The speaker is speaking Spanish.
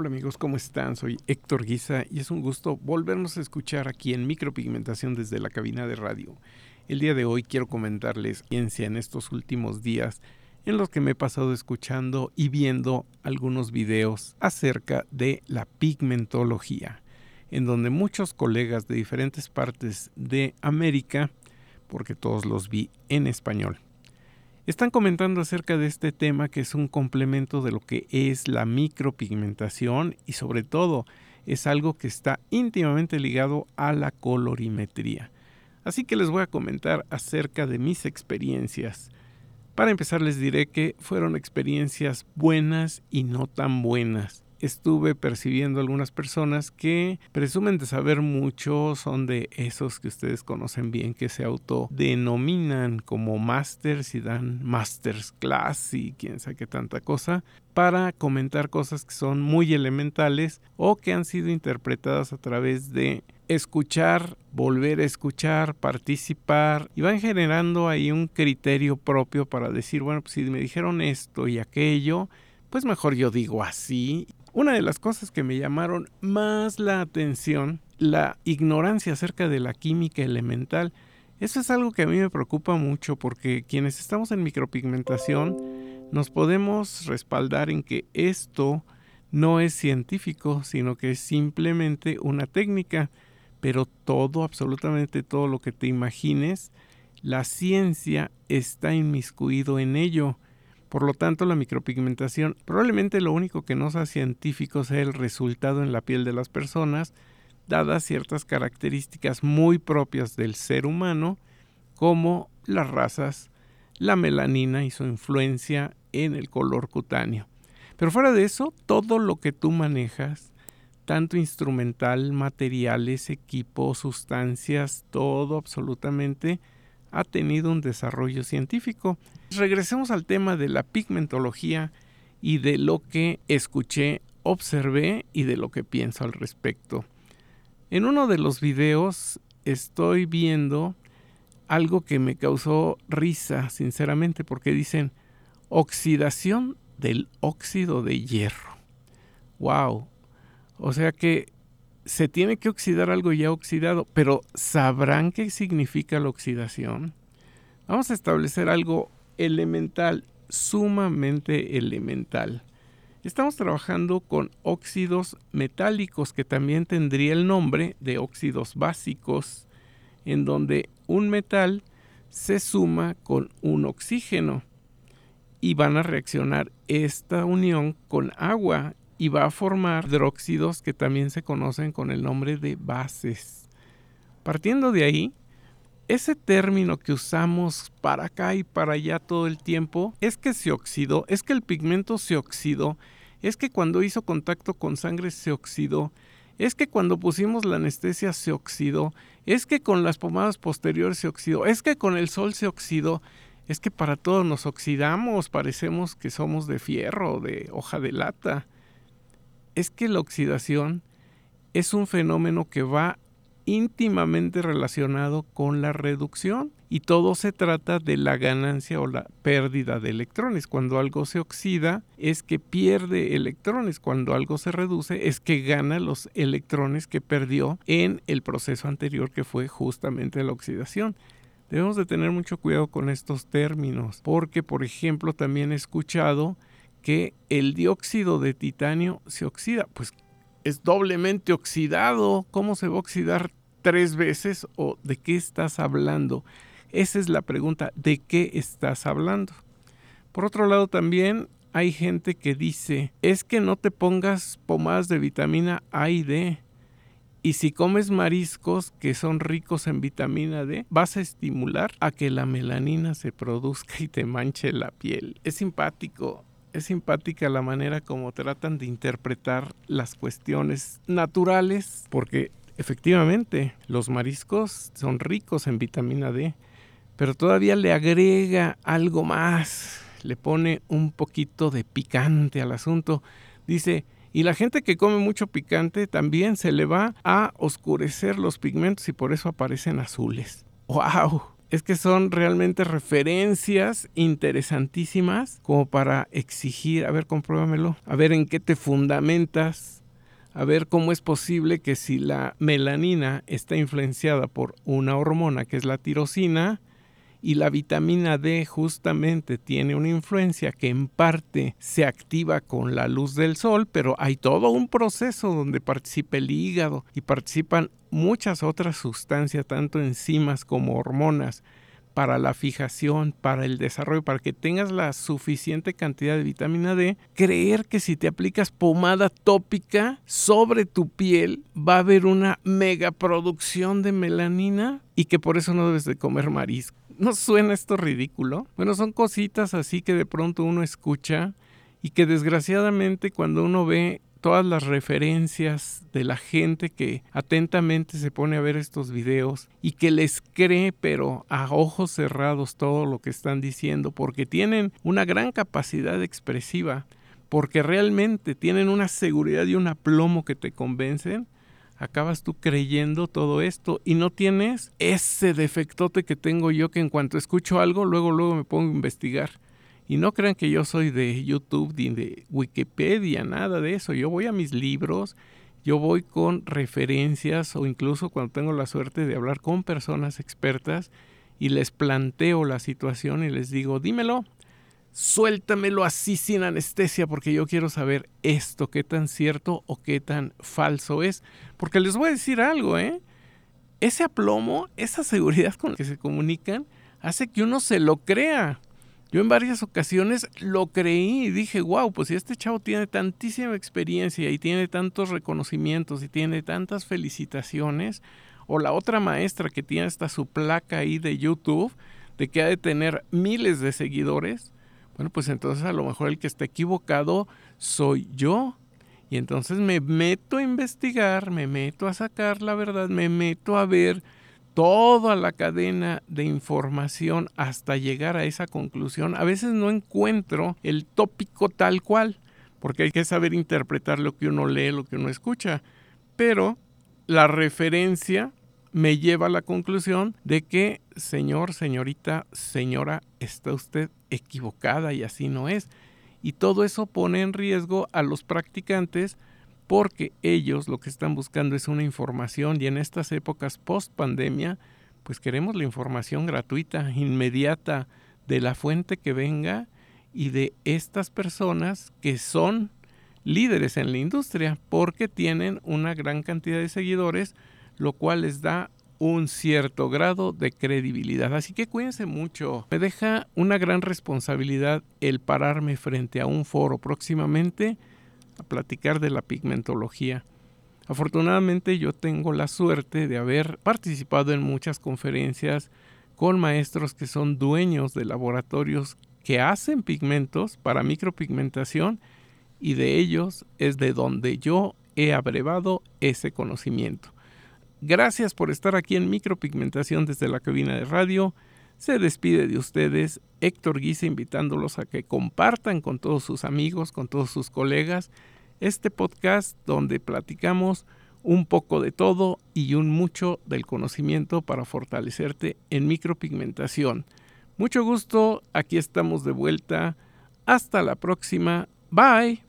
Hola amigos, ¿cómo están? Soy Héctor Guisa y es un gusto volvernos a escuchar aquí en Micropigmentación desde la cabina de radio. El día de hoy quiero comentarles ciencia en estos últimos días en los que me he pasado escuchando y viendo algunos videos acerca de la pigmentología, en donde muchos colegas de diferentes partes de América, porque todos los vi en español, están comentando acerca de este tema que es un complemento de lo que es la micropigmentación y sobre todo es algo que está íntimamente ligado a la colorimetría. Así que les voy a comentar acerca de mis experiencias. Para empezar les diré que fueron experiencias buenas y no tan buenas estuve percibiendo algunas personas que presumen de saber mucho, son de esos que ustedes conocen bien, que se autodenominan como masters y dan masters class y quién sabe qué tanta cosa, para comentar cosas que son muy elementales o que han sido interpretadas a través de escuchar, volver a escuchar, participar y van generando ahí un criterio propio para decir, bueno, pues si me dijeron esto y aquello, pues mejor yo digo así una de las cosas que me llamaron más la atención, la ignorancia acerca de la química elemental. Eso es algo que a mí me preocupa mucho porque quienes estamos en micropigmentación nos podemos respaldar en que esto no es científico, sino que es simplemente una técnica, pero todo, absolutamente todo lo que te imagines, la ciencia está inmiscuido en ello. Por lo tanto, la micropigmentación probablemente lo único que no sea científico sea el resultado en la piel de las personas, dadas ciertas características muy propias del ser humano, como las razas, la melanina y su influencia en el color cutáneo. Pero fuera de eso, todo lo que tú manejas, tanto instrumental, materiales, equipos, sustancias, todo absolutamente, ha tenido un desarrollo científico. Regresemos al tema de la pigmentología y de lo que escuché, observé y de lo que pienso al respecto. En uno de los videos estoy viendo algo que me causó risa, sinceramente, porque dicen oxidación del óxido de hierro. ¡Wow! O sea que se tiene que oxidar algo ya oxidado, pero ¿sabrán qué significa la oxidación? Vamos a establecer algo elemental, sumamente elemental. Estamos trabajando con óxidos metálicos que también tendría el nombre de óxidos básicos, en donde un metal se suma con un oxígeno y van a reaccionar esta unión con agua y va a formar hidróxidos que también se conocen con el nombre de bases. Partiendo de ahí, ese término que usamos para acá y para allá todo el tiempo es que se oxidó, es que el pigmento se oxidó, es que cuando hizo contacto con sangre se oxidó, es que cuando pusimos la anestesia se oxidó, es que con las pomadas posteriores se oxidó, es que con el sol se oxidó, es que para todo nos oxidamos, parecemos que somos de fierro, de hoja de lata es que la oxidación es un fenómeno que va íntimamente relacionado con la reducción y todo se trata de la ganancia o la pérdida de electrones. Cuando algo se oxida es que pierde electrones, cuando algo se reduce es que gana los electrones que perdió en el proceso anterior que fue justamente la oxidación. Debemos de tener mucho cuidado con estos términos porque por ejemplo también he escuchado que el dióxido de titanio se oxida. Pues es doblemente oxidado. ¿Cómo se va a oxidar tres veces o de qué estás hablando? Esa es la pregunta, ¿de qué estás hablando? Por otro lado también hay gente que dice, es que no te pongas pomadas de vitamina A y D. Y si comes mariscos que son ricos en vitamina D, vas a estimular a que la melanina se produzca y te manche la piel. Es simpático es simpática la manera como tratan de interpretar las cuestiones naturales, porque efectivamente los mariscos son ricos en vitamina D, pero todavía le agrega algo más, le pone un poquito de picante al asunto. Dice, y la gente que come mucho picante también se le va a oscurecer los pigmentos y por eso aparecen azules. ¡Wow! Es que son realmente referencias interesantísimas como para exigir, a ver, compruébamelo, a ver en qué te fundamentas, a ver cómo es posible que si la melanina está influenciada por una hormona que es la tirosina, y la vitamina D justamente tiene una influencia que en parte se activa con la luz del sol, pero hay todo un proceso donde participa el hígado y participan muchas otras sustancias, tanto enzimas como hormonas para la fijación, para el desarrollo, para que tengas la suficiente cantidad de vitamina D, creer que si te aplicas pomada tópica sobre tu piel va a haber una mega producción de melanina y que por eso no debes de comer marisco. ¿No suena esto ridículo? Bueno, son cositas así que de pronto uno escucha y que desgraciadamente cuando uno ve todas las referencias de la gente que atentamente se pone a ver estos videos y que les cree pero a ojos cerrados todo lo que están diciendo porque tienen una gran capacidad expresiva, porque realmente tienen una seguridad y un aplomo que te convencen, acabas tú creyendo todo esto y no tienes ese defectote que tengo yo que en cuanto escucho algo luego luego me pongo a investigar y no crean que yo soy de YouTube de Wikipedia, nada de eso. Yo voy a mis libros, yo voy con referencias o incluso cuando tengo la suerte de hablar con personas expertas y les planteo la situación y les digo, dímelo, suéltamelo así sin anestesia porque yo quiero saber esto, qué tan cierto o qué tan falso es. Porque les voy a decir algo, ¿eh? Ese aplomo, esa seguridad con la que se comunican, hace que uno se lo crea. Yo en varias ocasiones lo creí y dije, wow, pues si este chavo tiene tantísima experiencia y tiene tantos reconocimientos y tiene tantas felicitaciones, o la otra maestra que tiene hasta su placa ahí de YouTube, de que ha de tener miles de seguidores, bueno, pues entonces a lo mejor el que está equivocado soy yo. Y entonces me meto a investigar, me meto a sacar la verdad, me meto a ver toda la cadena de información hasta llegar a esa conclusión, a veces no encuentro el tópico tal cual, porque hay que saber interpretar lo que uno lee, lo que uno escucha, pero la referencia me lleva a la conclusión de que, señor, señorita, señora, está usted equivocada y así no es. Y todo eso pone en riesgo a los practicantes porque ellos lo que están buscando es una información y en estas épocas post pandemia, pues queremos la información gratuita, inmediata, de la fuente que venga y de estas personas que son líderes en la industria porque tienen una gran cantidad de seguidores, lo cual les da un cierto grado de credibilidad. Así que cuídense mucho. Me deja una gran responsabilidad el pararme frente a un foro próximamente a platicar de la pigmentología. Afortunadamente yo tengo la suerte de haber participado en muchas conferencias con maestros que son dueños de laboratorios que hacen pigmentos para micropigmentación y de ellos es de donde yo he abrevado ese conocimiento. Gracias por estar aquí en micropigmentación desde la cabina de radio. Se despide de ustedes Héctor Guisa invitándolos a que compartan con todos sus amigos, con todos sus colegas, este podcast donde platicamos un poco de todo y un mucho del conocimiento para fortalecerte en micropigmentación. Mucho gusto, aquí estamos de vuelta. Hasta la próxima. Bye.